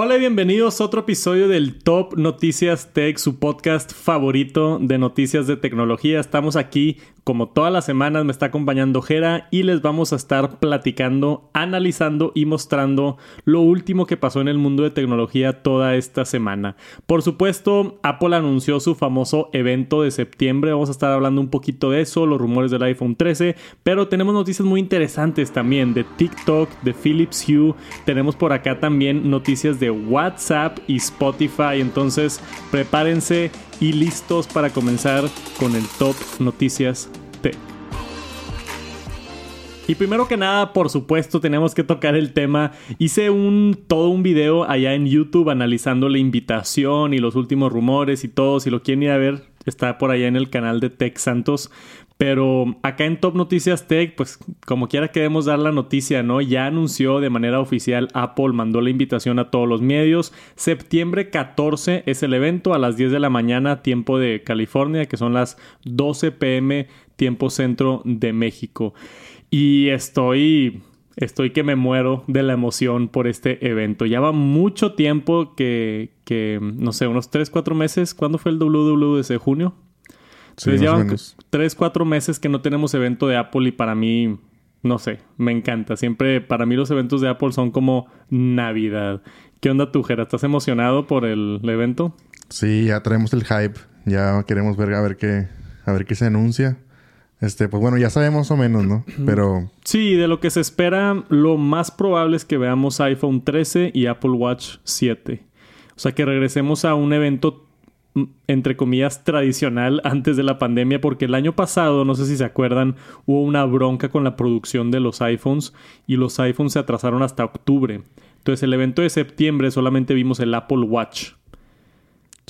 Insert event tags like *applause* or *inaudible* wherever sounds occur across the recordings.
Hola y bienvenidos a otro episodio del Top Noticias Tech, su podcast favorito de noticias de tecnología. Estamos aquí como todas las semanas me está acompañando Jera y les vamos a estar platicando, analizando y mostrando lo último que pasó en el mundo de tecnología toda esta semana. Por supuesto, Apple anunció su famoso evento de septiembre, vamos a estar hablando un poquito de eso, los rumores del iPhone 13, pero tenemos noticias muy interesantes también de TikTok, de Philips Hue, tenemos por acá también noticias de WhatsApp y Spotify, entonces prepárense y listos para comenzar con el top noticias tech. Y primero que nada, por supuesto, tenemos que tocar el tema. Hice un todo un video allá en YouTube analizando la invitación y los últimos rumores y todo. Si lo quieren ir a ver, está por allá en el canal de Tech Santos. Pero acá en Top Noticias Tech, pues como quiera queremos dar la noticia, ¿no? Ya anunció de manera oficial Apple, mandó la invitación a todos los medios. Septiembre 14 es el evento a las 10 de la mañana, tiempo de California, que son las 12 pm, tiempo centro de México. Y estoy estoy que me muero de la emoción por este evento. Ya va mucho tiempo que, que no sé, unos 3, 4 meses. ¿Cuándo fue el WWDC? ¿Junio? Sí, llevan tres, cuatro meses que no tenemos evento de Apple y para mí, no sé, me encanta. Siempre, para mí los eventos de Apple son como Navidad. ¿Qué onda tú, Jera? ¿Estás emocionado por el evento? Sí, ya traemos el hype. Ya queremos ver a ver qué, a ver qué se anuncia. Este, pues bueno, ya sabemos o menos, ¿no? Pero. Sí, de lo que se espera, lo más probable es que veamos iPhone 13 y Apple Watch 7. O sea, que regresemos a un evento entre comillas, tradicional antes de la pandemia, porque el año pasado, no sé si se acuerdan, hubo una bronca con la producción de los iPhones y los iPhones se atrasaron hasta octubre. Entonces, el evento de septiembre solamente vimos el Apple Watch.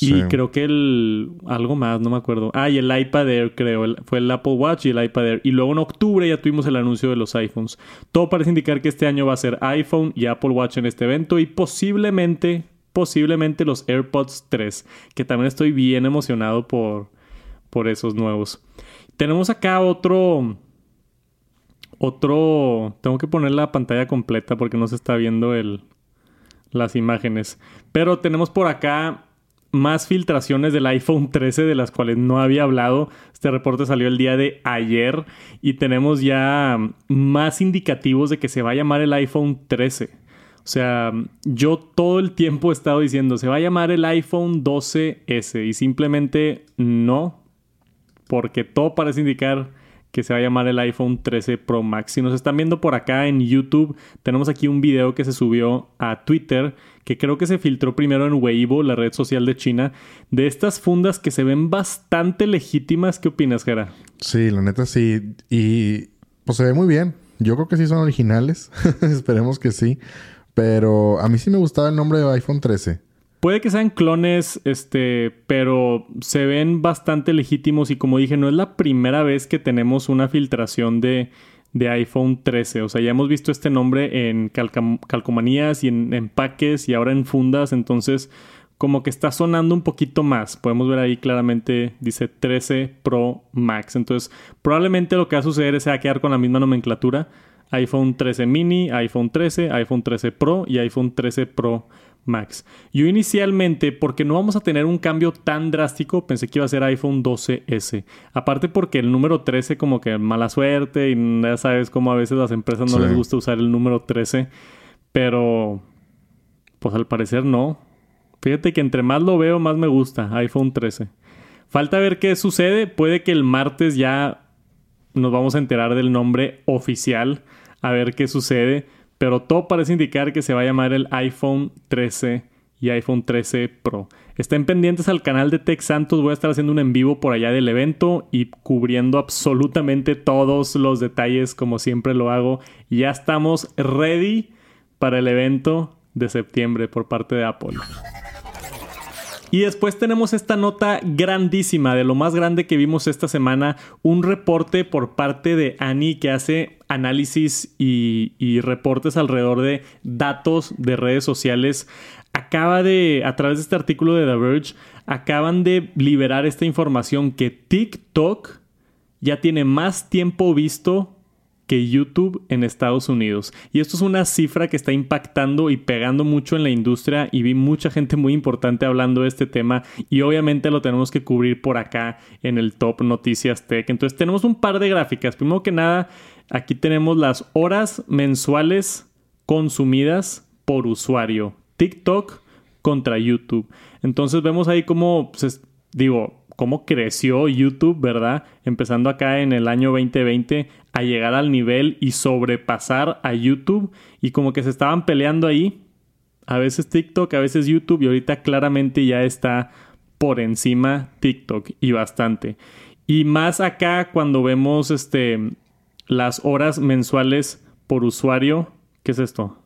Y creo que el. Algo más, no me acuerdo. Ah, y el iPad Air, creo. fue el Apple Watch y el iPad Air. Y luego en octubre ya tuvimos el anuncio de los iPhones. Todo parece indicar que este año va a ser iPhone y Apple Watch en este evento. Y posiblemente posiblemente los AirPods 3, que también estoy bien emocionado por, por esos nuevos. Tenemos acá otro... Otro... Tengo que poner la pantalla completa porque no se está viendo el, las imágenes. Pero tenemos por acá más filtraciones del iPhone 13 de las cuales no había hablado. Este reporte salió el día de ayer y tenemos ya más indicativos de que se va a llamar el iPhone 13. O sea, yo todo el tiempo he estado diciendo, se va a llamar el iPhone 12S y simplemente no, porque todo parece indicar que se va a llamar el iPhone 13 Pro Max. Si nos están viendo por acá en YouTube, tenemos aquí un video que se subió a Twitter, que creo que se filtró primero en Weibo, la red social de China, de estas fundas que se ven bastante legítimas. ¿Qué opinas, Jera? Sí, la neta sí. Y pues se ve muy bien. Yo creo que sí son originales. *laughs* Esperemos que sí. Pero a mí sí me gustaba el nombre de iPhone 13. Puede que sean clones, este, pero se ven bastante legítimos y como dije, no es la primera vez que tenemos una filtración de, de iPhone 13. O sea, ya hemos visto este nombre en calcomanías y en empaques y ahora en fundas, entonces como que está sonando un poquito más. Podemos ver ahí claramente, dice 13 Pro Max. Entonces, probablemente lo que va a suceder es que va a quedar con la misma nomenclatura iPhone 13 mini, iPhone 13, iPhone 13 Pro y iPhone 13 Pro Max. Yo inicialmente, porque no vamos a tener un cambio tan drástico, pensé que iba a ser iPhone 12S. Aparte porque el número 13 como que mala suerte y ya sabes cómo a veces las empresas no les gusta usar el número 13. Pero, pues al parecer no. Fíjate que entre más lo veo, más me gusta iPhone 13. Falta ver qué sucede. Puede que el martes ya nos vamos a enterar del nombre oficial, a ver qué sucede. Pero todo parece indicar que se va a llamar el iPhone 13 y iPhone 13 Pro. Estén pendientes al canal de Tech Santos, voy a estar haciendo un en vivo por allá del evento y cubriendo absolutamente todos los detalles como siempre lo hago. Ya estamos ready para el evento de septiembre por parte de Apple. Y después tenemos esta nota grandísima, de lo más grande que vimos esta semana, un reporte por parte de Annie que hace análisis y, reportes alrededor de datos de redes sociales. Acaba de, a través de este artículo de The Verge, acaban de liberar esta información que TikTok ya tiene más tiempo visto que YouTube en Estados Unidos. Y esto es una cifra que está impactando y pegando mucho en la industria y vi mucha gente muy importante hablando de este tema y obviamente lo tenemos que cubrir por acá en el Top Noticias Tech. Entonces tenemos un par de gráficas. Primero que nada, aquí tenemos las horas mensuales consumidas por usuario. TikTok contra YouTube. Entonces vemos ahí cómo, pues, digo, cómo creció YouTube, ¿verdad? Empezando acá en el año 2020 a llegar al nivel y sobrepasar a YouTube y como que se estaban peleando ahí. A veces TikTok, a veces YouTube y ahorita claramente ya está por encima TikTok y bastante. Y más acá cuando vemos este las horas mensuales por usuario. ¿Qué es esto?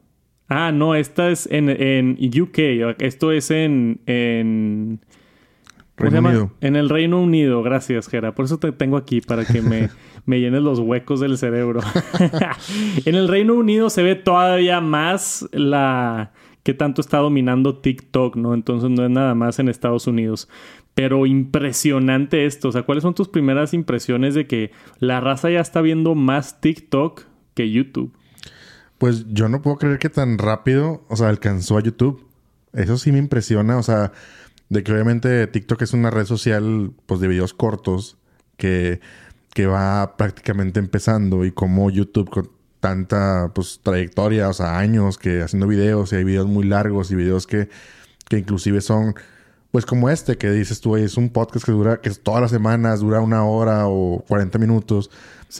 Ah, no, esta es en, en UK. Esto es en, en Reino Unido. En el Reino Unido, gracias, Gera. Por eso te tengo aquí, para que me, *laughs* me llenes los huecos del cerebro. *laughs* en el Reino Unido se ve todavía más la que tanto está dominando TikTok, ¿no? Entonces no es nada más en Estados Unidos. Pero impresionante esto. O sea, ¿cuáles son tus primeras impresiones de que la raza ya está viendo más TikTok que YouTube? Pues yo no puedo creer que tan rápido, o sea, alcanzó a YouTube. Eso sí me impresiona, o sea, de que obviamente TikTok es una red social pues de videos cortos que, que va prácticamente empezando y como YouTube con tanta pues trayectoria, o sea, años que haciendo videos y hay videos muy largos y videos que, que inclusive son pues como este que dices tú, es un podcast que dura, que todas las semanas dura una hora o 40 minutos.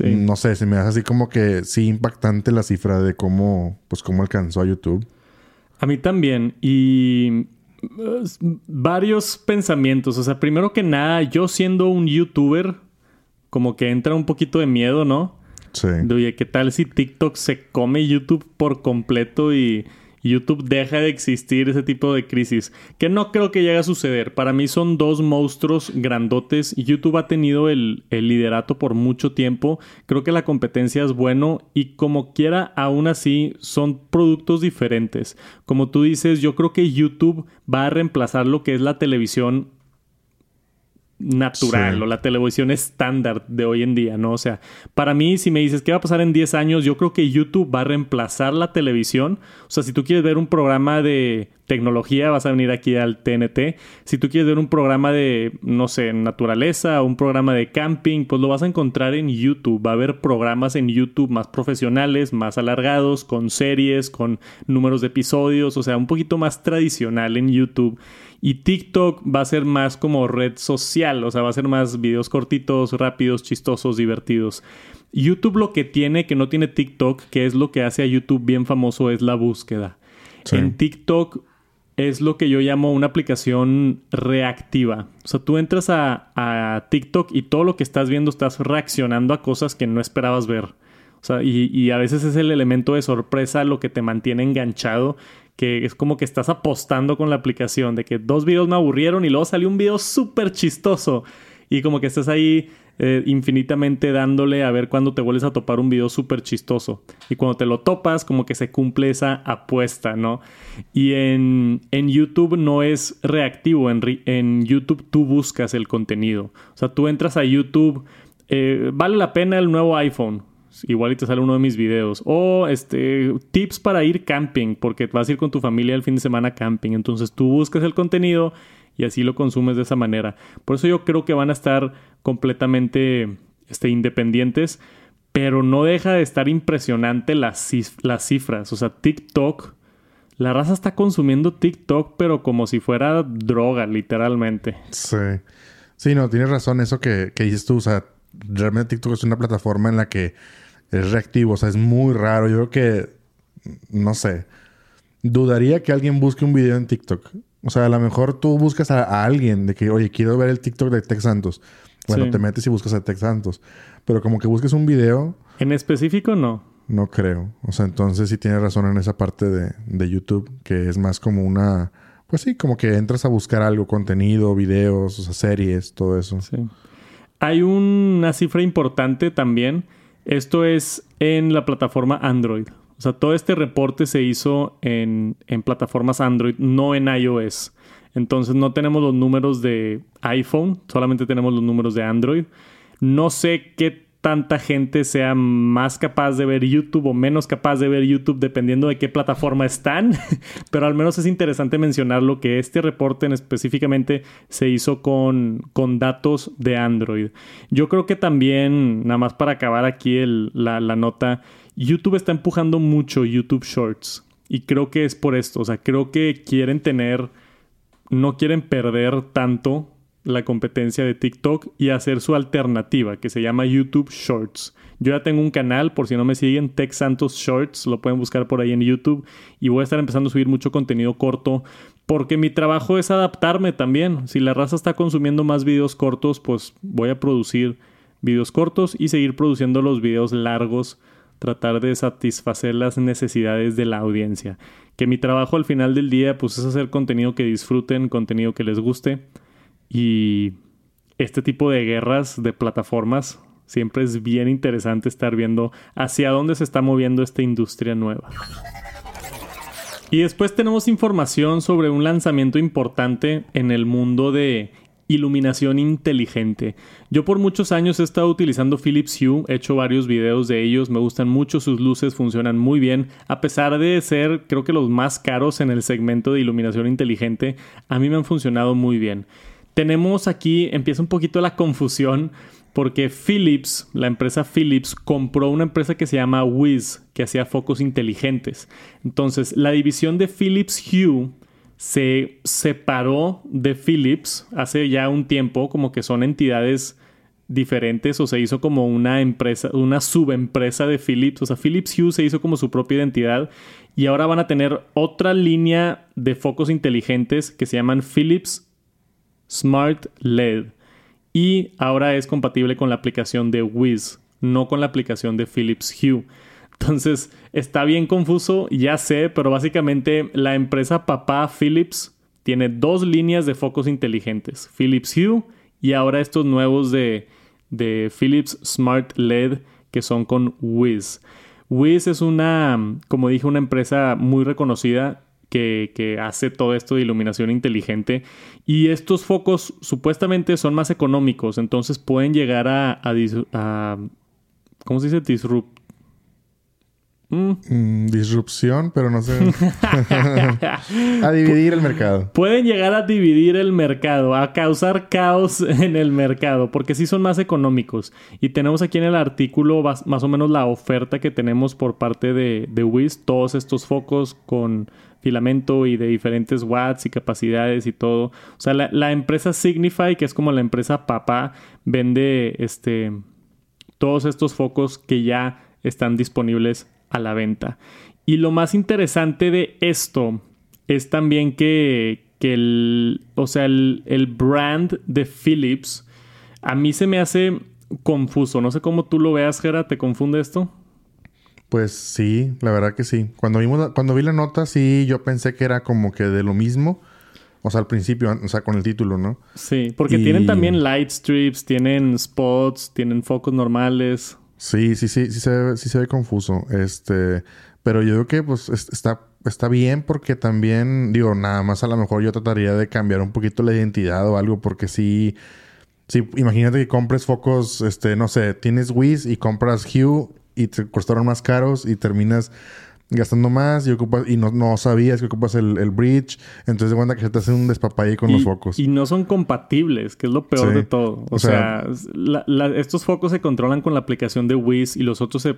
No sé, se me hace así como que sí impactante la cifra de cómo, pues cómo alcanzó a YouTube. A mí también. Y varios pensamientos. O sea, primero que nada, yo siendo un youtuber, como que entra un poquito de miedo, ¿no? Sí. De, oye, ¿qué tal si TikTok se come YouTube por completo y YouTube deja de existir ese tipo de crisis? Que no creo que llegue a suceder. Para mí son dos monstruos grandotes. YouTube ha tenido el, liderato por mucho tiempo. Creo que la competencia es bueno y como quiera, aún así son productos diferentes. Como tú dices, yo creo que YouTube va a reemplazar lo que es la televisión natural o la televisión estándar de hoy en día, ¿no? O sea, para mí, si me dices qué va a pasar en 10 años, yo creo que YouTube va a reemplazar la televisión. O sea, si tú quieres ver un programa de tecnología, vas a venir aquí al TNT. Si tú quieres ver un programa de, no sé, naturaleza un programa de camping, pues lo vas a encontrar en YouTube. Va a haber programas en YouTube más profesionales, más alargados, con series, con números de episodios, o sea, un poquito más tradicional en YouTube. Y TikTok va a ser más como red social, o sea, va a ser más videos cortitos, rápidos, chistosos, divertidos. YouTube lo que tiene que no tiene TikTok, que es lo que hace a YouTube bien famoso, es la búsqueda. En TikTok es lo que yo llamo una aplicación reactiva. O sea, tú entras a, a, TikTok y todo lo que estás viendo estás reaccionando a cosas que no esperabas ver. O sea, y, y, a veces es el elemento de sorpresa lo que te mantiene enganchado que es como que estás apostando con la aplicación, de que dos videos me aburrieron y luego salió un video súper chistoso. Y como que estás ahí eh, infinitamente dándole a ver cuándo te vuelves a topar un video súper chistoso. Y cuando te lo topas, como que se cumple esa apuesta, ¿no? Y en, en YouTube no es reactivo, en, en, YouTube tú buscas el contenido. O sea, tú entras a YouTube, eh, vale la pena el nuevo iPhone igual y te sale uno de mis videos. O este, tips para ir camping, porque vas a ir con tu familia el fin de semana camping. Entonces tú buscas el contenido y así lo consumes de esa manera. Por eso yo creo que van a estar completamente este, independientes, pero no deja de estar impresionante las, las cifras. O sea, TikTok, la raza está consumiendo TikTok, pero como si fuera droga, literalmente. Sí. Sí, no, tienes razón eso que, que dices tú. O sea, realmente TikTok es una plataforma en la que es reactivo, o sea, es muy raro. Yo creo que, no sé, dudaría que alguien busque un video en TikTok. O sea, a lo mejor tú buscas a, alguien de que, oye, quiero ver el TikTok de Tex Santos. Bueno, te metes y buscas a Tex Santos. Pero como que busques un video. En específico, no. No creo. O sea, entonces sí tienes razón en esa parte de, de YouTube, que es más como una. Pues sí, como que entras a buscar algo, contenido, videos, o sea, series, todo eso. Sí. Hay una cifra importante también esto es en la plataforma Android. O sea, todo este reporte se hizo en, plataformas Android, no en iOS. Entonces no tenemos los números de iPhone, solamente tenemos los números de Android. No sé qué tanta gente sea más capaz de ver YouTube o menos capaz de ver YouTube dependiendo de qué plataforma están, *laughs* pero al menos es interesante mencionar lo que este reporte en específicamente se hizo con, con datos de Android. Yo creo que también, nada más para acabar aquí la nota, YouTube está empujando mucho YouTube Shorts y creo que es por esto, o sea, creo que quieren tener, no quieren perder tanto la competencia de TikTok y hacer su alternativa que se llama YouTube Shorts. Yo ya tengo un canal, por si no me siguen, Tech Santos Shorts, lo pueden buscar por ahí en YouTube y voy a estar empezando a subir mucho contenido corto porque mi trabajo es adaptarme también. Si la raza está consumiendo más videos cortos, pues voy a producir videos cortos y seguir produciendo los videos largos, tratar de satisfacer las necesidades de la audiencia. Que mi trabajo al final del día pues es hacer contenido que disfruten, contenido que les guste y este tipo de guerras de plataformas siempre es bien interesante estar viendo hacia dónde se está moviendo esta industria nueva. Y después tenemos información sobre un lanzamiento importante en el mundo de iluminación inteligente. Yo por muchos años he estado utilizando Philips Hue, he hecho varios videos de ellos, me gustan mucho sus luces, funcionan muy bien, a pesar de ser creo que los más caros en el segmento de iluminación inteligente, a mí me han funcionado muy bien tenemos aquí, empieza un poquito la confusión porque Philips, la empresa Philips, compró una empresa que se llama Wiz, que hacía focos inteligentes. Entonces, la división de Philips Hue se separó de Philips hace ya un tiempo, como que son entidades diferentes o se hizo como una empresa, una subempresa de Philips. O sea, Philips Hue se hizo como su propia identidad y ahora van a tener otra línea de focos inteligentes que se llaman Philips Smart LED y ahora es compatible con la aplicación de Wiz, no con la aplicación de Philips Hue. Entonces está bien confuso, ya sé, pero básicamente la empresa papá Philips tiene dos líneas de focos inteligentes, Philips Hue y ahora estos nuevos de, de Philips Smart LED que son con Wiz. Wiz es una, como dije, una empresa muy reconocida que, hace todo esto de iluminación inteligente. Y estos focos supuestamente son más económicos, entonces pueden llegar a, a, ¿cómo se dice? Disrupt, Mm. Mm, disrupción, pero no sé. *laughs* a dividir el mercado. Pueden llegar a dividir el mercado, a causar caos *laughs* en el mercado, porque sí son más económicos. Y tenemos aquí en el artículo más, o menos la oferta que tenemos por parte de, de WIS, todos estos focos con filamento y de diferentes watts y capacidades y todo. O sea, la, la empresa Signify, que es como la empresa papá, vende este todos estos focos que ya están disponibles a la venta. Y lo más interesante de esto es también que, el, o sea, el, el, brand de Philips a mí se me hace confuso. No sé cómo tú lo veas, Gera, ¿te confunde esto? Pues sí, la verdad que sí. Cuando, vimos, cuando vi la nota, sí, yo pensé que era como que de lo mismo. O sea, al principio, o sea, con el título, ¿no? Sí, porque tienen también light strips, tienen spots, tienen focos normales. Sí, sí, sí, sí se sí se ve confuso. Este, pero yo creo que pues está, está bien porque también, digo, nada más a lo mejor yo trataría de cambiar un poquito la identidad o algo porque sí, sí, imagínate que compres focos, este, no sé, tienes Wiz y compras Hue y te costaron más caros y terminas gastando más y ocupas y no, no sabías que ocupas el, bridge. Entonces de cuenta que se te hace un despapalle con los focos. Y no son compatibles, que es lo peor de todo. O, sea, estos focos se controlan con la aplicación de Wiz y los otros se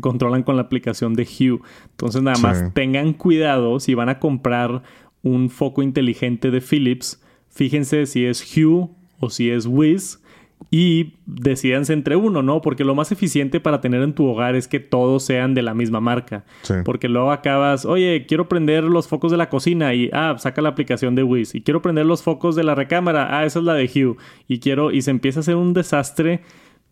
controlan con la aplicación de Hue. Entonces nada más tengan cuidado si van a comprar un foco inteligente de Philips. Fíjense si es Hue o si es Wiz y decidanse entre uno, ¿no? Porque lo más eficiente para tener en tu hogar es que todos sean de la misma marca. Porque luego acabas, oye, quiero prender los focos de la cocina y, ah, saca la aplicación de Wiz. Y quiero prender los focos de la recámara, ah, esa es la de Hue. Y quiero, y se empieza a hacer un desastre,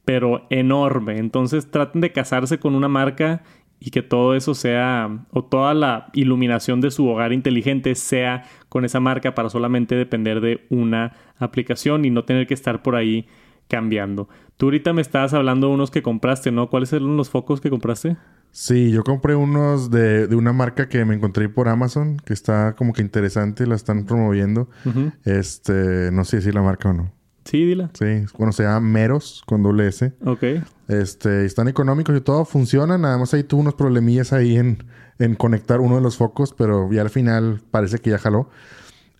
pero enorme. Entonces traten de casarse con una marca y que todo eso sea, o toda la iluminación de su hogar inteligente sea con esa marca para solamente depender de una aplicación y no tener que estar por ahí cambiando. Tú ahorita me estabas hablando de unos que compraste, ¿no? ¿Cuáles eran los focos que compraste? Sí, yo compré unos de, una marca que me encontré por Amazon, que está como que interesante, la están promoviendo. Este, no sé si la marca o no. Sí, dila. Sí, bueno, se llama Meros con doble S. Ok. Este, están económicos y todo funciona. Nada más ahí tuvo unos problemillas ahí en, en conectar uno de los focos, pero ya al final parece que ya jaló.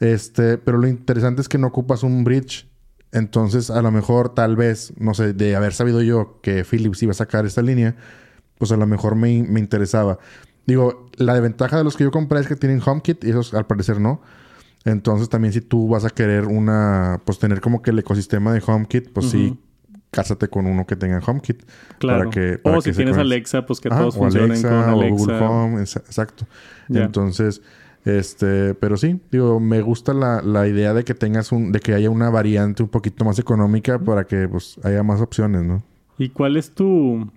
Este, pero lo interesante es que no ocupas un bridge. Entonces, a lo mejor, tal vez, no sé, de haber sabido yo que Philips iba a sacar esta línea, pues a lo mejor me, me interesaba. Digo, la desventaja de los que yo compré es que tienen HomeKit y esos al parecer no. Entonces también si tú vas a querer una, pues tener como que el ecosistema de HomeKit, pues sí, cásate con uno que tenga HomeKit. Claro. Para que, o si tienes Alexa, pues que todos funcionen con Alexa. O Google Home, exacto. Entonces, este, pero sí, digo, me gusta la, la, idea de que tengas un, de que haya una variante un poquito más económica para que pues haya más opciones, ¿no? ¿Y cuál es tu,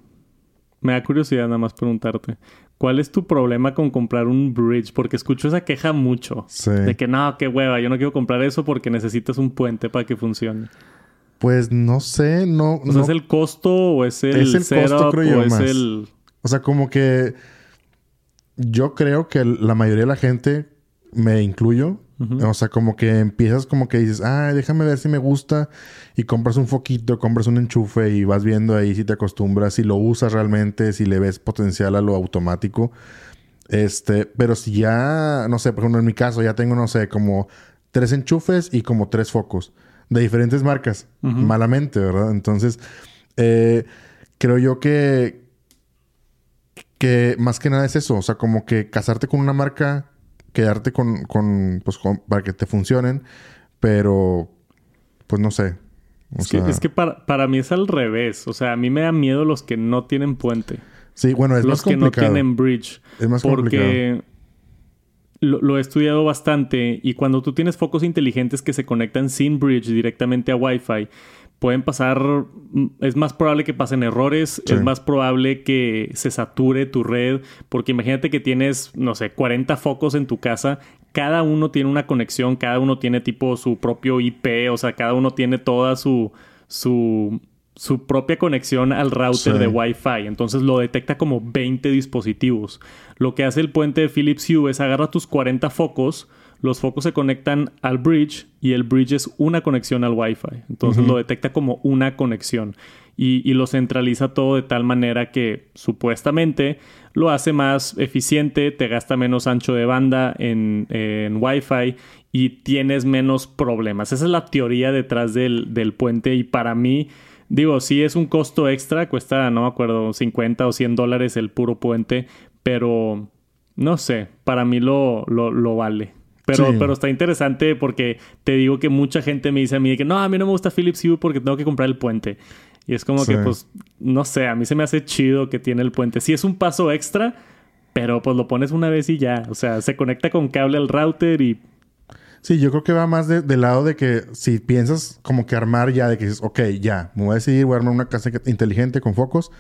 me da curiosidad nada más preguntarte. ¿Cuál es tu problema con comprar un bridge? Porque escucho esa queja mucho. Sí. De que no, qué hueva, yo no quiero comprar eso porque necesitas un puente para que funcione. Pues no sé, no. O sea, ¿es el costo o es el, es el costo, creo yo, o es más. el. O sea, como que. Yo creo que la mayoría de la gente, me incluyo, o sea, como que empiezas como que dices, ah, déjame ver si me gusta. Y compras un foquito, compras un enchufe y vas viendo ahí si te acostumbras, si lo usas realmente, si le ves potencial a lo automático. Este, pero si ya, no sé, por ejemplo, en mi caso ya tengo, no sé, como tres enchufes y como tres focos de diferentes marcas, malamente, ¿verdad? Entonces, eh, creo yo que, que más que nada es eso, o sea, como que casarte con una marca quedarte con, con pues, con, para que te funcionen, pero, pues no sé. Es que, es que, para, para mí es al revés. O sea, a mí me da miedo los que no tienen puente. Sí, bueno, es los más complicado. Los que no tienen bridge. Es más porque lo, lo, he estudiado bastante y cuando tú tienes focos inteligentes que se conectan sin bridge directamente a Wi-Fi, pueden pasar, es más probable que pasen errores, sí. es más probable que se sature tu red, porque imagínate que tienes, no sé, 40 focos en tu casa, cada uno tiene una conexión, cada uno tiene tipo su propio IP, o sea, cada uno tiene toda su, su, su propia conexión al router Sí. de Wi-Fi, entonces lo detecta como 20 dispositivos. Lo que hace el puente de Philips Hue es agarra tus 40 focos, los focos se conectan al bridge y el bridge es una conexión al Wi-Fi. Entonces lo detecta como una conexión y, y lo centraliza todo de tal manera que supuestamente lo hace más eficiente, te gasta menos ancho de banda en, en Wi-Fi y tienes menos problemas. Esa es la teoría detrás del, del puente y para mí... Digo, sí es un costo extra, cuesta, no me acuerdo, 50 o 100 dólares el puro puente, pero no sé, para mí lo, lo, lo vale. Pero, Sí. pero está interesante porque te digo que mucha gente me dice a mí que no, a mí no me gusta Philips Hue porque tengo que comprar el puente. Y es como Sí. que, pues, no sé, a mí se me hace chido que tiene el puente. Sí es un paso extra, pero pues lo pones una vez y ya. O sea, se conecta con cable al router y Sí, yo creo que va más de- del lado de que si piensas como que armar ya, de que dices, ok, ya, me voy a decidir, voy a armar una casa inteligente con focos,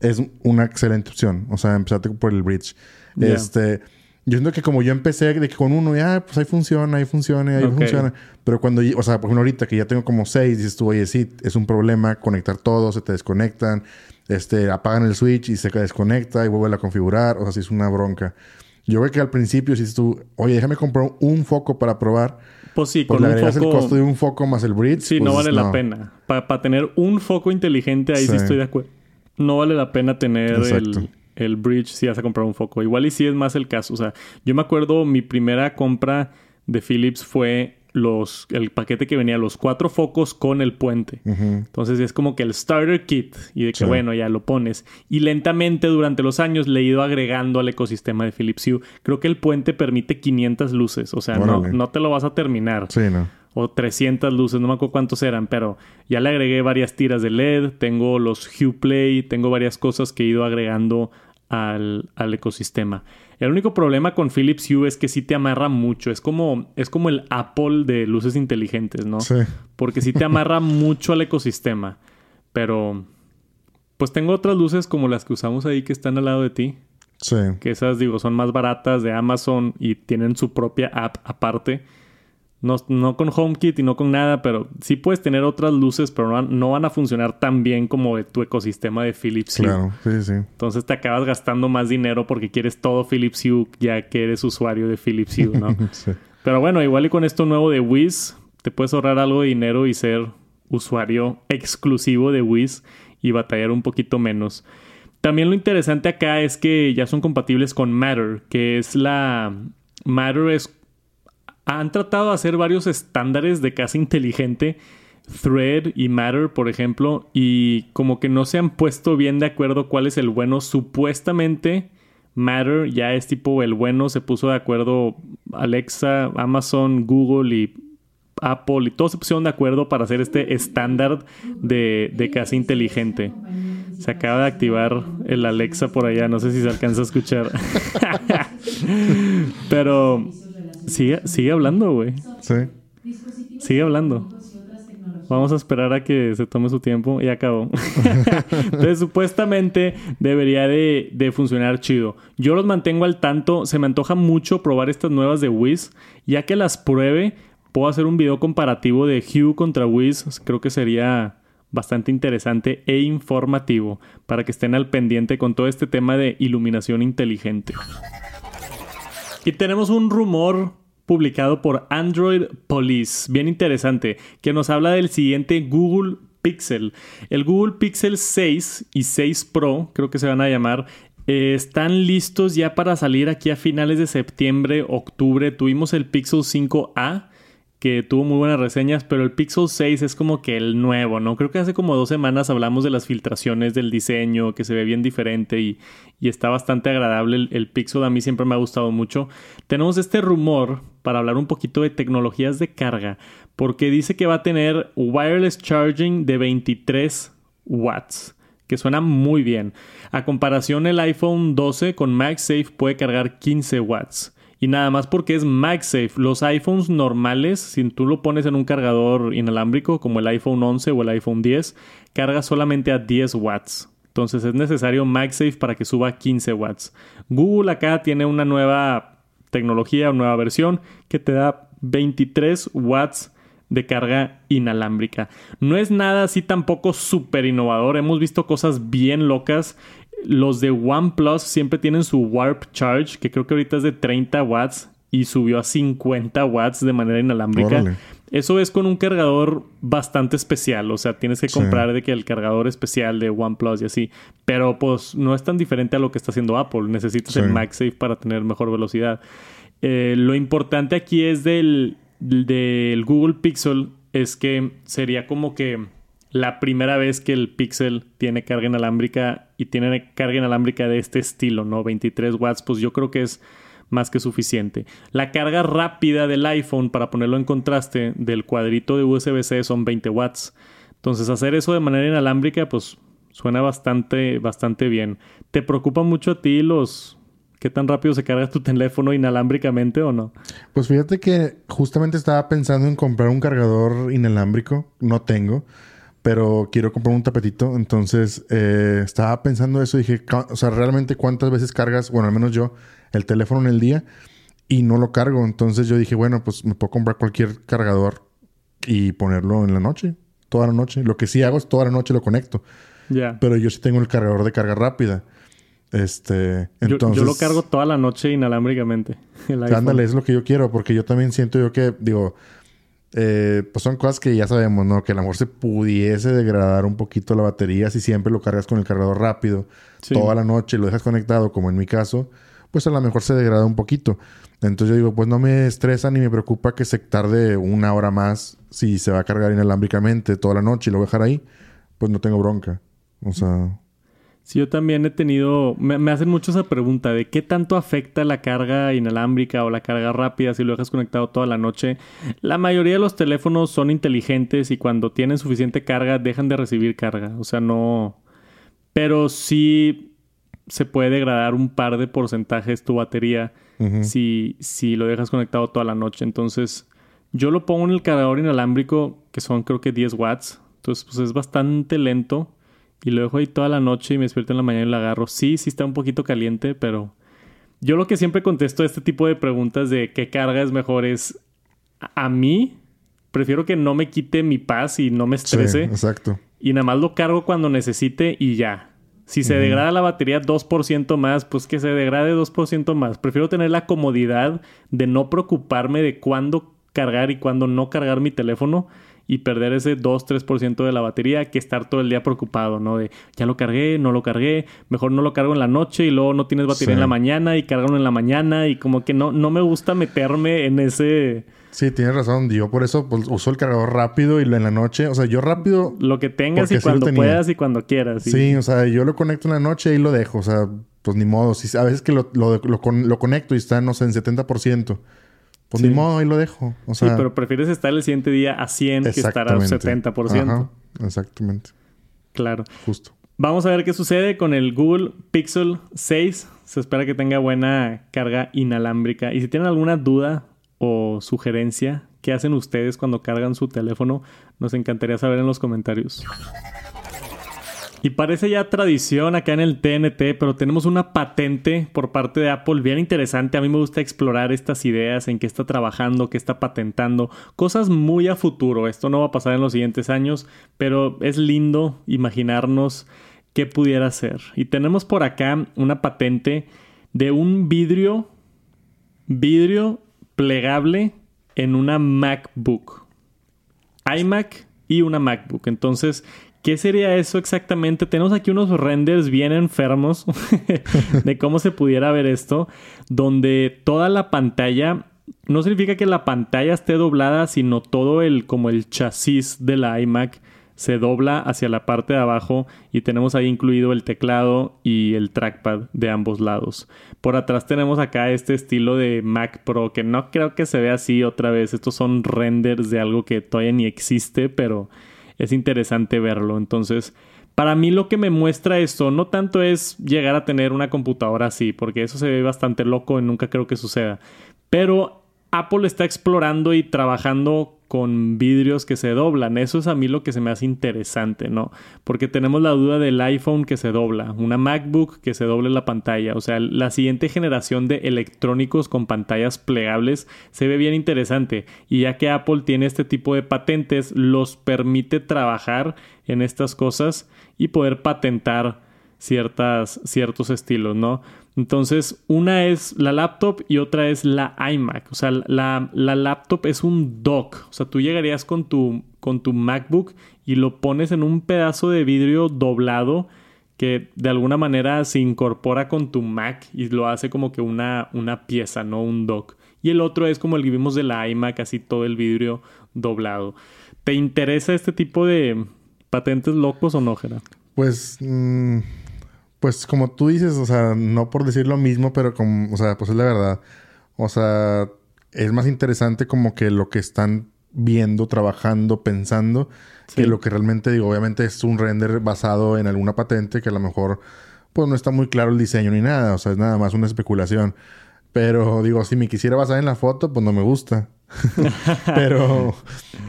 es una excelente opción. O sea, empezarte por el bridge. Este, yo siento que como yo empecé de que con uno, ya, pues ahí funciona, ahí funciona, ahí funciona. Pero cuando, o sea, por ejemplo, ahorita que ya tengo como seis, dices tú, oye, sí, es un problema conectar todo, se te desconectan, este, apagan el switch y se desconecta y vuelve a configurar, o sea, sí es una bronca. Yo creo que al principio dices tú, oye, déjame comprar un foco para probar, pues sí, pues con un agregas el foco... costo de un foco más el bridge. Sí, pues, no vale la pena. Para tener un foco inteligente, ahí sí, Sí. estoy de acuerdo. No vale la pena tener Exacto. el, el bridge si vas a comprar un foco. Igual y sí es más el caso. O sea, yo me acuerdo mi primera compra de Philips fue los, el paquete que venía los cuatro focos con el puente. Entonces es como que el starter kit y de que Sí. bueno, ya lo pones. Y lentamente durante los años le he ido agregando al ecosistema de Philips Hue. Creo que el puente permite 500 luces. O sea, no, no te lo vas a terminar Sí, no. o 300 luces, no me acuerdo cuántos eran, pero ya le agregué varias tiras de LED, tengo los Hue Play, tengo varias cosas que he ido agregando al, al ecosistema. El único problema con Philips Hue es que sí te amarra mucho, es como, es como el Apple de luces inteligentes, ¿no? Sí. Porque sí te amarra *laughs* mucho al ecosistema, pero pues tengo otras luces como las que usamos ahí que están al lado de ti, Sí. que esas digo son más baratas de Amazon y tienen su propia app aparte. No, no con HomeKit y no con nada, pero sí puedes tener otras luces, pero no, van- no van a funcionar tan bien como de tu ecosistema de Philips Hue. Claro. Sí, sí. Entonces te acabas gastando más dinero porque quieres todo Philips Hue ya que eres usuario de Philips Hue, ¿no? *laughs* sí. pero bueno, igual y con esto nuevo de Wiz, te puedes ahorrar algo de dinero y ser usuario exclusivo de Wiz y batallar un poquito menos. También lo interesante acá es que ya son compatibles con Matter, que es la... Matter es... Han tratado de hacer varios estándares de casa inteligente, Thread y Matter, por ejemplo, y como que no se han puesto bien de acuerdo cuál es el bueno. Supuestamente Matter ya es tipo el bueno, se puso de acuerdo Alexa, Amazon, Google y Apple y todos se pusieron de acuerdo para hacer este estándar de, de casa inteligente. Se acaba de activar el Alexa por allá, no sé si se alcanza a escuchar. *laughs* Pero sigue, sigue hablando, güey. Sí. Sigue hablando. Vamos a esperar a que se tome su tiempo y acabó. *laughs* Entonces, supuestamente debería de, de, funcionar chido. Yo los mantengo al tanto. Se me antoja mucho probar estas nuevas de Wiz. Ya que las pruebe, puedo hacer un video comparativo de Hue contra Wiz. Creo que sería bastante interesante e informativo para que estén al pendiente con todo este tema de iluminación inteligente. Y tenemos un rumor publicado por Android Police, bien interesante, que nos habla del siguiente Google Pixel. El Google Pixel 6 y 6 Pro, creo que se van a llamar, eh, están listos ya para salir aquí a finales de septiembre, octubre. Tuvimos el Pixel 5A que tuvo muy buenas reseñas, pero el Pixel 6 es como que el nuevo, ¿no? Creo que hace como dos semanas hablamos de las filtraciones del diseño, que se ve bien diferente y, está bastante agradable el, el, Pixel, a mí siempre me ha gustado mucho. Tenemos este rumor para hablar un poquito de tecnologías de carga, porque dice que va a tener wireless charging de 23 watts que suena muy bien. A comparación el iPhone 12 con MagSafe puede cargar 15 watts. Y nada más porque es MagSafe. Los iPhones normales, si tú lo pones en un cargador inalámbrico como el iPhone 11 o el iPhone 10, carga solamente a 10 watts. Entonces es necesario MagSafe para que suba 15 watts. Google acá tiene una nueva tecnología, una nueva versión que te da 23 watts de carga inalámbrica. No es nada así tampoco súper innovador. Hemos visto cosas bien locas los de OnePlus siempre tienen su Warp Charge, que creo que ahorita es de 30 watts y subió a 50 watts de manera inalámbrica. Eso es con un cargador bastante especial, o sea, tienes que comprar de que el cargador especial de OnePlus y así, pero pues no es tan diferente a lo que está haciendo Apple, necesitas el MagSafe para tener mejor velocidad. Eh, lo importante aquí es del, del Google Pixel es que sería como que la primera vez que el Pixel tiene carga inalámbrica y tiene carga inalámbrica de este estilo, ¿no? 23 watts, pues yo creo que es más que suficiente. La carga rápida del iPhone, para ponerlo en contraste, del cuadrito de USB-C son 20 watts. Entonces hacer eso de manera inalámbrica, pues suena bastante, bastante bien. ¿Te preocupa mucho a ti los... ¿Qué tan rápido se carga tu *laughs* teléfono inalámbricamente o no? Pues fíjate que justamente estaba pensando en comprar un cargador inalámbrico. No tengo pero quiero comprar un tapetito. Entonces eh, estaba pensando eso. Dije, o sea, realmente cuántas veces cargas, bueno, al menos yo, el teléfono en el día y no lo cargo. Entonces yo dije, bueno, pues me puedo comprar cualquier cargador y ponerlo en la noche, toda la noche. Lo que sí hago es toda la noche lo conecto. Ya. Pero yo sí tengo el cargador de carga rápida. Este, entonces... Yo, lo cargo toda la noche inalámbricamente. *laughs* Ándale, es lo que yo quiero, porque yo también siento yo que, digo, eh, pues son cosas que ya sabemos, ¿no? Que a lo mejor se pudiese degradar un poquito la batería si siempre lo cargas con el cargador rápido toda la noche y lo dejas conectado, como en mi caso, pues a lo mejor se degrada un poquito. Entonces yo digo, pues no me estresa ni me preocupa que se tarde una hora más si se va a cargar inalámbricamente toda la noche y lo voy a dejar ahí, pues no tengo bronca. O sea, Sí, yo también he tenido, me, hacen mucho esa pregunta de qué tanto afecta la carga inalámbrica o la carga rápida si lo dejas conectado toda la noche. La mayoría de los teléfonos son inteligentes y cuando tienen suficiente carga dejan de recibir carga. O sea, no... Pero sí se puede degradar un par de porcentajes tu batería si, si lo dejas conectado toda la noche. Entonces, yo lo pongo en el cargador inalámbrico, que son creo que 10 watts. Entonces, pues es bastante lento y lo dejo ahí toda la noche y me despierto en la mañana y lo agarro. Sí, sí está un poquito caliente, pero yo lo que siempre contesto a este tipo de preguntas de qué carga es mejor es a mí prefiero que no me quite mi paz y no me estrese. exacto. Y nada más lo cargo cuando necesite y ya. Si se degrada la batería 2% más, pues que se degrade 2% más. Prefiero tener la comodidad de no preocuparme de cuándo cargar y cuándo no cargar mi teléfono y perder ese 2-3% de la batería que estar todo el día preocupado, ¿no? De ya lo cargué, no lo cargué, mejor no lo cargo en la noche y luego no tienes batería en la mañana y cárgalo en la mañana y como que no, no me gusta meterme en ese... Sí, tienes razón. Yo por eso pues, uso el cargador rápido y en la noche. O sea, yo rápido. Lo que tengas y cuando puedas y cuando quieras. Sí. o sea, yo lo conecto en la noche y lo dejo. O sea, pues ni modo. Si, a veces que lo, lo, lo, conecto y está, no sé, en 70%. Pues ni modo, ahí lo dejo. O sea, sí, pero prefieres estar el siguiente día a 100 que estar a 70%. Ajá, exactamente. Claro. Justo. Vamos a ver qué sucede con el Google Pixel 6. Se espera que tenga buena carga inalámbrica. Y si tienen alguna duda o sugerencia, ¿qué hacen ustedes cuando cargan su teléfono? Nos encantaría saber en los comentarios. Y parece ya tradición acá en el TNT, pero tenemos una patente por parte de Apple bien interesante. A mí me gusta explorar estas ideas, en qué está trabajando, qué está patentando, cosas muy a futuro. Esto no va a pasar en los siguientes años, pero es lindo imaginarnos qué pudiera ser. Y tenemos por acá una patente de un vidrio, vidrio plegable en una MacBook. iMac y una MacBook. Entonces, ¿Qué sería eso exactamente? Tenemos aquí unos renders bien enfermos *laughs* de cómo se pudiera ver esto, donde toda la pantalla no significa que la pantalla esté doblada, sino todo el como el chasis de la iMac se dobla hacia la parte de abajo y tenemos ahí incluido el teclado y el trackpad de ambos lados. Por atrás tenemos acá este estilo de Mac Pro que no creo que se vea así otra vez. Estos son renders de algo que todavía ni existe, pero es interesante verlo. Entonces, para mí lo que me muestra esto no tanto es llegar a tener una computadora así, porque eso se ve bastante loco y nunca creo que suceda. Pero Apple está explorando y trabajando con vidrios que se doblan. Eso es a mí lo que se me hace interesante, ¿no? Porque tenemos la duda del iPhone que se dobla, una MacBook que se doble la pantalla. O sea, la siguiente generación de electrónicos con pantallas plegables se ve bien interesante. Y ya que Apple tiene este tipo de patentes, los permite trabajar en estas cosas y poder patentar ciertas, ciertos estilos, ¿no? Entonces, una es la laptop y otra es la iMac. O sea, la, laptop es un dock. O sea, tú llegarías con tu, con tu MacBook y lo pones en un pedazo de vidrio doblado que de alguna manera se incorpora con tu Mac y lo hace como que una, una pieza, no un dock. Y el otro es como el que vimos de la iMac, así todo el vidrio doblado. ¿Te interesa este tipo de patentes locos o no, Gerard? Pues... Mm, pues como tú dices, o sea, no por decir lo mismo, pero como, o sea, pues es la verdad. O sea, es más interesante como que lo que están viendo, trabajando, pensando, que lo que realmente digo, obviamente es un render basado en alguna patente que a lo mejor pues no está muy claro el diseño ni nada, o sea, es nada más una especulación. Pero digo, si me quisiera basar en la foto, pues no me gusta. *laughs* pero,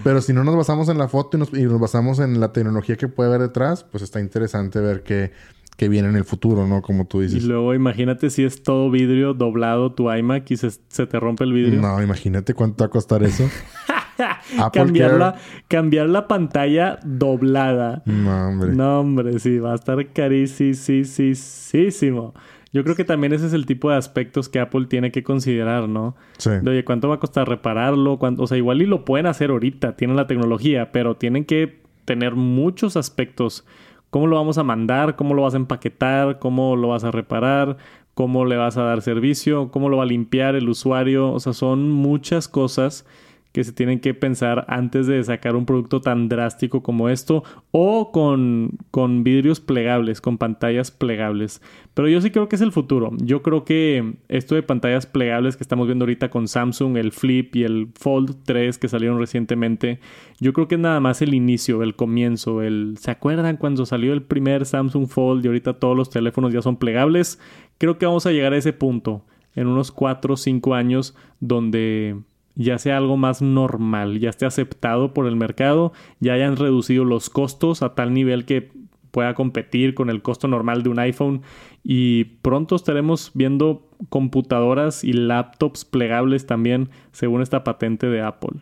pero si no nos basamos en la foto y nos, y nos basamos en la tecnología que puede haber detrás, pues está interesante ver que que viene en el futuro, ¿no? Como tú dices. Y luego imagínate si es todo vidrio doblado tu iMac y se, te rompe el vidrio. No, imagínate cuánto va a costar eso. *laughs* cambiar, la, cambiar la pantalla doblada. No, hombre. No, hombre, sí, va a estar carísimo. Yo creo que también ese es el tipo de aspectos que Apple tiene que considerar, ¿no? Sí. oye, ¿cuánto va a costar repararlo? O sea, igual y lo pueden hacer ahorita, tienen la tecnología, pero tienen que tener muchos aspectos cómo lo vamos a mandar, cómo lo vas a empaquetar, cómo lo vas a reparar, cómo le vas a dar servicio, cómo lo va a limpiar el usuario. O sea, son muchas cosas que se tienen que pensar antes de sacar un producto tan drástico como esto o con, con vidrios plegables, con pantallas plegables. Pero yo sí creo que es el futuro. Yo creo que esto de pantallas plegables que estamos viendo ahorita con Samsung, el Flip y el Fold 3 que salieron recientemente, yo creo que es nada más el inicio, el comienzo. El, ¿Se acuerdan cuando salió el primer Samsung Fold y ahorita todos los teléfonos ya son plegables? Creo que vamos a llegar a ese punto en unos 4 o 5 años donde ya sea algo más normal, ya esté aceptado por el mercado, ya hayan reducido los costos a tal nivel que pueda competir con el costo normal de un iPhone y pronto estaremos viendo computadoras y laptops plegables también según esta patente de Apple.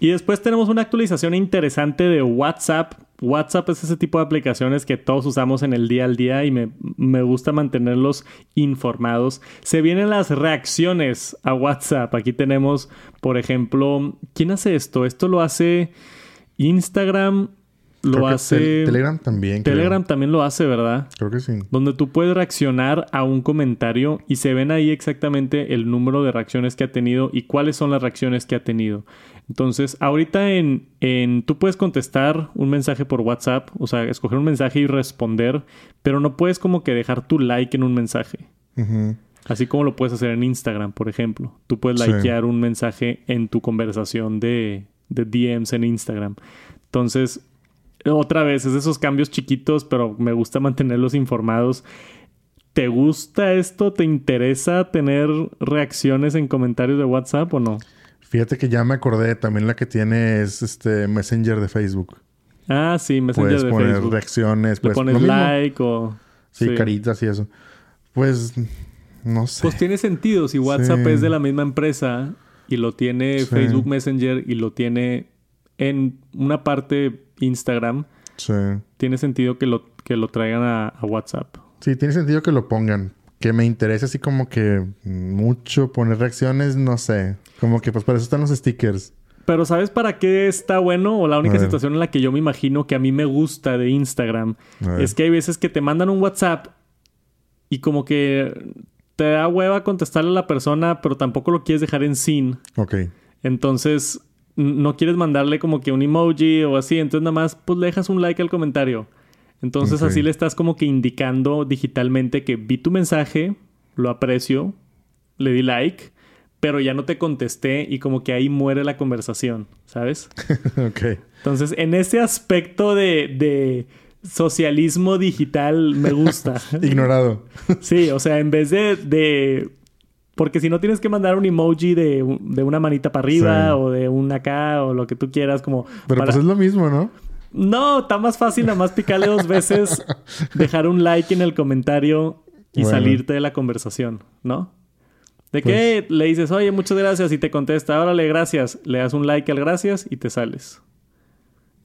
Y después tenemos una actualización interesante de WhatsApp WhatsApp es ese tipo de aplicaciones que todos usamos en el día al día y me, me, gusta mantenerlos informados. Se vienen las reacciones a WhatsApp. Aquí tenemos, por ejemplo, ¿quién hace esto? Esto lo hace Instagram lo hace. Telegram también. Telegram también lo hace, ¿verdad? Creo que sí. Donde tú puedes reaccionar a un comentario y se ven ahí exactamente el número de reacciones que ha tenido y cuáles son las reacciones que ha tenido. Entonces, ahorita en, en tú puedes contestar un mensaje por WhatsApp, o sea, escoger un mensaje y responder, pero no puedes como que dejar tu like en un mensaje. Así como lo puedes hacer en Instagram, por ejemplo. Tú puedes likear un mensaje en tu conversación de, de DMs en Instagram. Entonces, otra vez, es de esos cambios chiquitos, pero me gusta mantenerlos informados. ¿Te gusta esto? ¿Te interesa tener reacciones en comentarios de WhatsApp o no? Fíjate que ya me acordé, también la que tiene es este Messenger de Facebook. Ah, sí, Messenger de poner reacciones, pues, pones like o sí, caritas y eso. Pues no sé. Pues tiene sentido si WhatsApp es de la misma empresa y lo tiene Facebook Messenger y lo tiene en una parte Instagram, sí. tiene sentido que lo, que lo traigan a, WhatsApp. Sí, tiene sentido que lo pongan. Que me interese así como que mucho poner reacciones, no sé. Como que pues para eso están los stickers. Pero ¿sabes para qué está bueno? O la única situación en la que yo me imagino que a mí me gusta de Instagram es que hay veces que te mandan un WhatsApp y como que te da hueva contestarle a la persona, pero tampoco lo quieres dejar en sin. Ok. Entonces, no quieres mandarle como que un emoji o así, entonces nada más pues le dejas un like al comentario. Entonces así le estás como que indicando digitalmente que vi tu mensaje, lo aprecio, le di like, pero ya no te contesté y como que ahí muere la conversación, ¿sabes? *laughs* ok. Entonces en ese aspecto de, de socialismo digital me gusta. *laughs* Ignorado. sí, o sea, en vez de, de porque si no tienes que mandar un emoji de, una manita para arriba o de un acá o lo que tú quieras como... Pero pues es lo mismo, ¿no? No, está más fácil nada más picarle dos veces, *laughs* dejar un like en el comentario y salirte de la conversación, ¿no? De que pues le dices, oye, muchas gracias y te contesta, órale, gracias. Le das un like al gracias y te sales.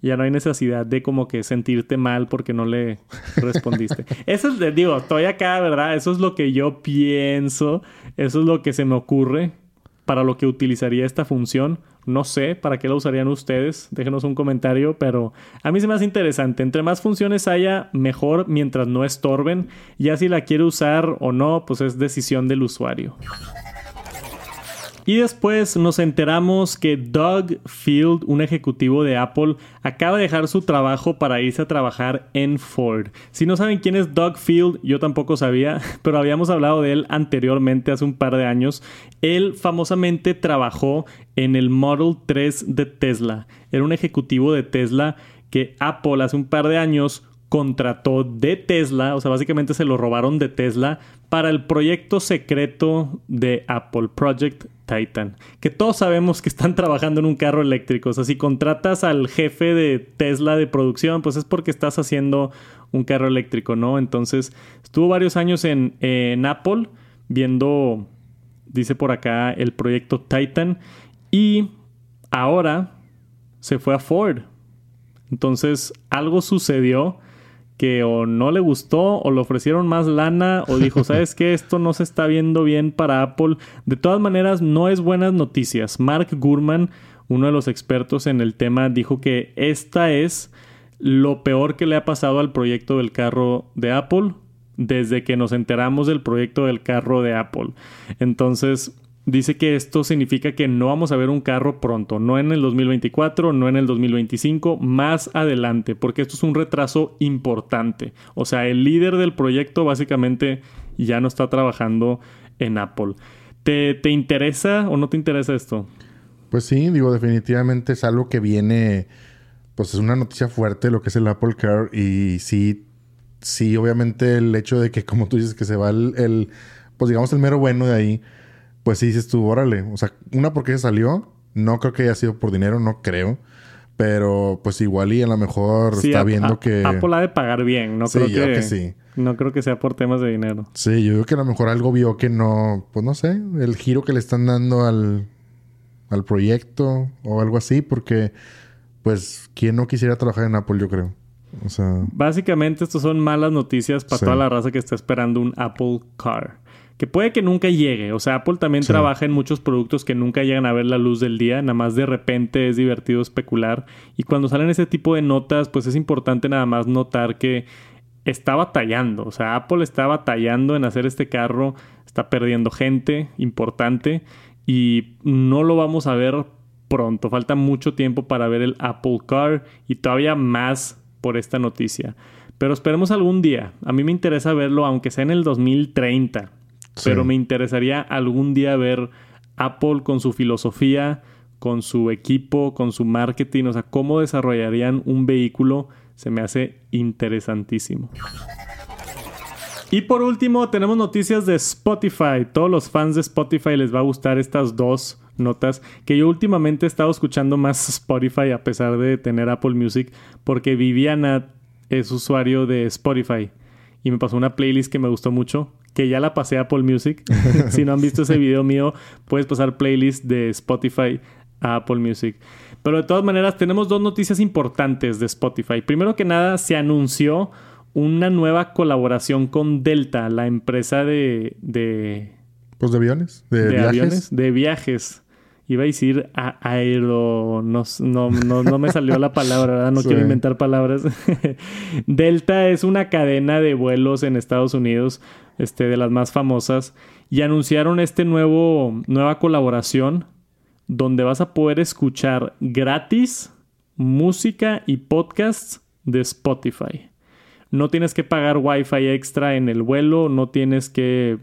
Ya no hay necesidad de como que sentirte mal porque no le respondiste. *laughs* Eso es, digo, estoy acá, ¿verdad? Eso es lo que yo pienso. Eso es lo que se me ocurre para lo que utilizaría esta función. No sé para qué la usarían ustedes. Déjenos un comentario, pero a mí se me hace interesante. Entre más funciones haya, mejor mientras no estorben. Ya si la quiere usar o no, pues es decisión del usuario. Y después nos enteramos que Doug Field, un ejecutivo de Apple, acaba de dejar su trabajo para irse a trabajar en Ford. Si no saben quién es Doug Field, yo tampoco sabía, *laughs* pero habíamos hablado de él anteriormente, hace un par de años. Él famosamente trabajó en el Model 3 de Tesla. Era un ejecutivo de Tesla que Apple hace un par de años contrató de Tesla, o sea, básicamente se lo robaron de Tesla para el proyecto secreto de Apple, Project Titan, que todos sabemos que están *laughs* trabajando en un carro eléctrico. O sea, si contratas al jefe de Tesla de producción, pues es porque estás haciendo un carro eléctrico, ¿no? Entonces, estuvo varios años en, en Apple viendo, dice por acá, el proyecto Titan y ahora se fue a Ford. Entonces, algo sucedió que o no le gustó o le ofrecieron más lana o dijo, *laughs* ¿sabes qué? Esto no se está viendo bien para Apple. De todas maneras, no es buenas noticias. Mark Gurman, uno de los expertos en el tema, dijo que esta es lo peor que le ha pasado al proyecto del carro de Apple desde que nos enteramos del proyecto del carro de Apple. Entonces, dice que esto significa que no vamos a ver un carro pronto, no en el 2024, no en el 2025, más adelante, porque esto es un retraso importante. O sea, el líder del proyecto básicamente ya no está trabajando en Apple. ¿Te, te interesa o no te interesa esto? Pues sí, digo, definitivamente es algo que viene, pues es una noticia fuerte lo que es el Apple Car y sí, sí, obviamente el hecho de que, como tú dices, que se va el, el pues digamos, el mero bueno de ahí pues sí dices tú, órale. O sea, una porque salió, no creo que haya sido por dinero, no creo. Pero pues igual y a lo mejor está viendo que... Apple ha de pagar bien, no creo que... sí. No creo que sea por temas de dinero. Sí, yo creo que a lo mejor algo vio que no... Pues no sé, el giro que le están dando al, al proyecto o algo así. Porque pues, ¿quién no quisiera trabajar en Apple? Yo creo. O sea, Básicamente, estos son malas noticias para Sí. toda la raza que está esperando un Apple Car. Que puede que nunca llegue. O sea, Apple también Sí. trabaja en muchos productos que nunca llegan a ver la luz del día. Nada más de repente es divertido especular. Y cuando salen ese tipo de notas, pues es importante nada más notar que está batallando. O sea, Apple está batallando en hacer este carro. Está perdiendo gente importante. Y no lo vamos a ver pronto. Falta mucho tiempo para ver el Apple Car. Y todavía más por esta noticia. Pero esperemos algún día. A mí me interesa verlo, aunque sea en el 2030. Sí. Pero me interesaría algún día ver Apple con su filosofía, con su equipo, con su marketing, o sea, cómo desarrollarían un vehículo, se me hace interesantísimo. Y por último, tenemos noticias de Spotify. Todos los fans de Spotify les va a gustar estas dos notas. Que yo últimamente he estado escuchando más Spotify a pesar de tener Apple Music. Porque Viviana es usuario de Spotify. Y me pasó una playlist que me gustó mucho. Que ya la pasé a Apple Music. *laughs* si no han visto ese video mío, puedes pasar playlist de Spotify a Apple Music. Pero de todas maneras, tenemos dos noticias importantes de Spotify. Primero que nada, se anunció una nueva colaboración con Delta, la empresa de, de, pues de aviones, de, de viajes. aviones, de viajes. Iba a decir a- aero... No, no, no, no me salió la palabra, ¿verdad? No *laughs* Sí. quiero inventar palabras. *laughs* Delta es una cadena de vuelos en Estados Unidos, este, de las más famosas. Y anunciaron este nuevo... Nueva colaboración donde vas a poder escuchar gratis música y podcasts de Spotify. No tienes que pagar Wi-Fi extra en el vuelo, no tienes que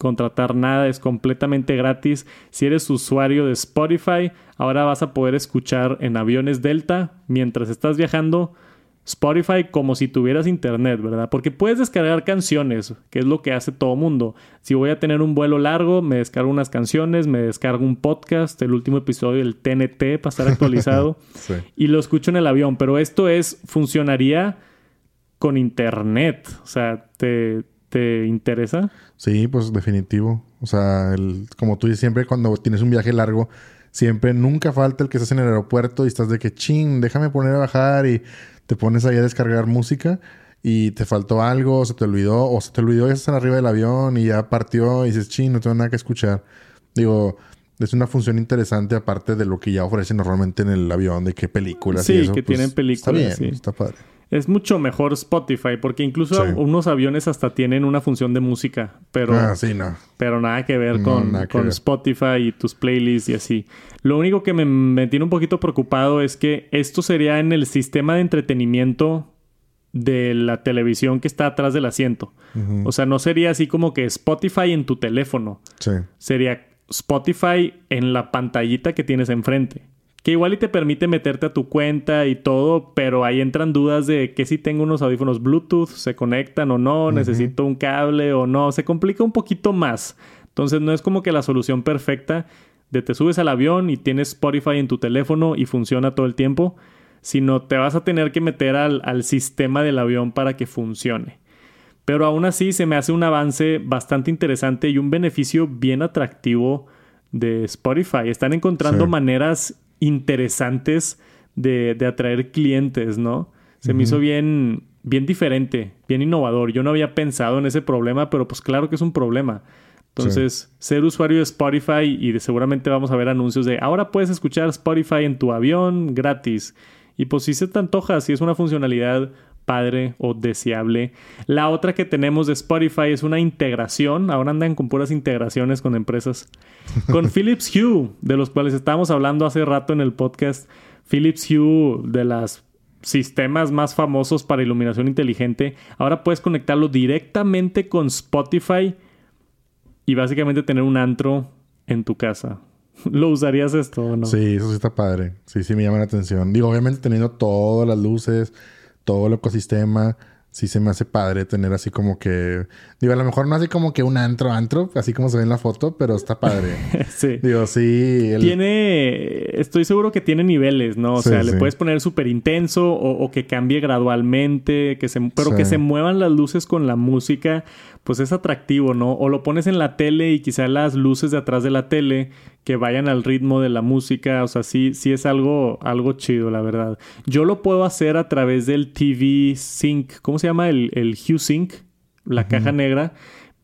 contratar nada, es completamente gratis. Si eres usuario de Spotify, ahora vas a poder escuchar en aviones Delta mientras estás viajando Spotify como si tuvieras internet, ¿verdad? Porque puedes descargar canciones, que es lo que hace todo mundo. Si voy a tener un vuelo largo, me descargo unas canciones, me descargo un podcast, el último episodio del TNT para estar *laughs* actualizado Sí. y lo escucho en el avión. Pero esto es, funcionaría con internet. O sea, ¿te, te interesa? Sí, pues definitivo. O sea, el, como tú dices, siempre cuando tienes un viaje largo, siempre nunca falta el que estás en el aeropuerto y estás de que, ching, déjame poner a bajar y te pones ahí a descargar música y te faltó algo, se te olvidó, o se te olvidó ya estás arriba del avión y ya partió y dices, ching, no tengo nada que escuchar. Digo, es una función interesante aparte de lo que ya ofrecen normalmente en el avión, de qué películas Sí, y eso. que pues, tienen películas, Está bien, sí. está padre. Es mucho mejor Spotify, porque incluso Sí. unos aviones hasta tienen una función de música, pero, Ah, sí, no. pero nada que ver No, con, nada que con ver. Spotify y tus playlists y así. Lo único que me, me tiene un poquito preocupado es que esto sería en el sistema de entretenimiento de la televisión que está atrás del asiento. O sea, no sería así como que Spotify en tu teléfono. Sí. Sería Spotify en la pantallita que tienes enfrente. Que igual y te permite meterte a tu cuenta y todo, pero ahí entran dudas de que si tengo unos audífonos Bluetooth, se conectan o no, necesito un cable o no, se complica un poquito más. Entonces no es como que la solución perfecta de te subes al avión y tienes Spotify en tu teléfono y funciona todo el tiempo, sino te vas a tener que meter al, al sistema del avión para que funcione. Pero aún así se me hace un avance bastante interesante y un beneficio bien atractivo de Spotify. Están encontrando Sí. maneras interesantes de, de atraer clientes, ¿no? Se me hizo bien, bien diferente, bien innovador. Yo no había pensado en ese problema, pero pues claro que es un problema. Entonces, ser usuario de Spotify y de- seguramente vamos a ver anuncios de ahora puedes escuchar Spotify en tu avión gratis. Y pues si se te antoja, si es una funcionalidad padre o deseable. La otra que tenemos de Spotify es una integración. Ahora andan con puras integraciones con empresas. Con *laughs* Philips Hue, de los cuales estábamos hablando hace rato en el podcast. Philips Hue, de las sistemas más famosos para iluminación inteligente. Ahora puedes conectarlo directamente con Spotify y básicamente tener un antro en tu casa. *laughs* ¿Lo usarías esto o no? Sí, eso sí está padre. Sí, sí me llama la atención. Digo, obviamente teniendo todas las luces, todo el ecosistema, sí se me hace padre tener así como que... Digo, a lo mejor no así como que un antro, antro, así como se ve en la foto, pero está padre. *laughs* sí. Digo, sí... el- Tiene, estoy seguro que tiene niveles, ¿no? O Sí, sea, le puedes poner súper intenso o, o que cambie gradualmente, que se, pero Sí. que se muevan las luces con la música, pues es atractivo, ¿no? O lo pones en la tele y quizá las luces de atrás de la tele que vayan al ritmo de la música. O sea, sí, sí es algo, algo chido, la verdad. Yo lo puedo hacer a través del TV Sync. ¿Cómo se llama? El, el Hue Sync, la caja negra.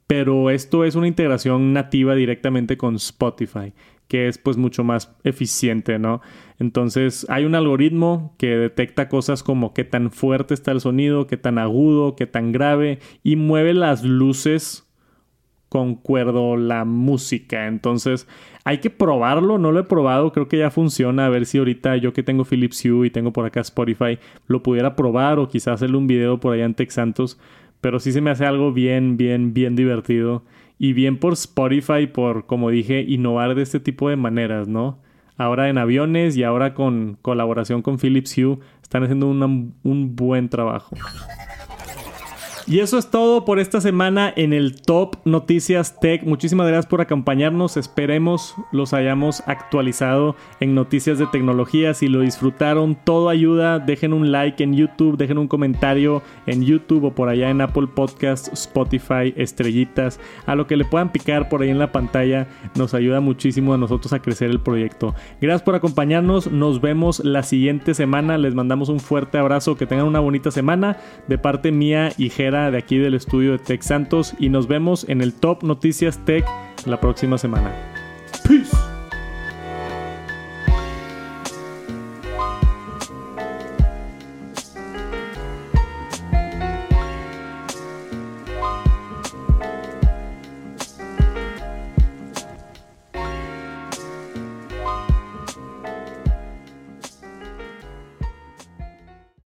Pero esto es una integración nativa directamente con Spotify, que es pues mucho más eficiente, ¿no? Entonces hay un algoritmo que detecta cosas como qué tan fuerte está el sonido, qué tan agudo, qué tan grave y mueve las luces concuerdo la música. Entonces, hay que probarlo. No lo he probado. Creo que ya funciona. A ver si ahorita yo que tengo Philips Hue y tengo por acá Spotify, lo pudiera probar o quizás hacerle un video por allá en Tex Santos. Pero sí se me hace algo bien, bien, bien divertido. Y bien por Spotify, por, como dije, innovar de este tipo de maneras, ¿no? Ahora en aviones y ahora con colaboración con Philips Hue, están haciendo un buen trabajo. Y eso es todo por esta semana en el Top Noticias Tech. Muchísimas gracias por acompañarnos. Esperemos los hayamos actualizado en noticias de tecnología. Si lo disfrutaron, todo ayuda. Dejen un like en YouTube, dejen un comentario en YouTube o por allá en Apple Podcast, Spotify, estrellitas. A lo que le puedan picar por ahí en la pantalla nos ayuda muchísimo a nosotros a crecer el proyecto. Gracias por acompañarnos. Nos vemos la siguiente semana. Les mandamos un fuerte abrazo. Que tengan una bonita semana de parte mía y Jera de aquí del estudio de Tech Santos y nos vemos en el Top Noticias Tech la próxima semana. Peace.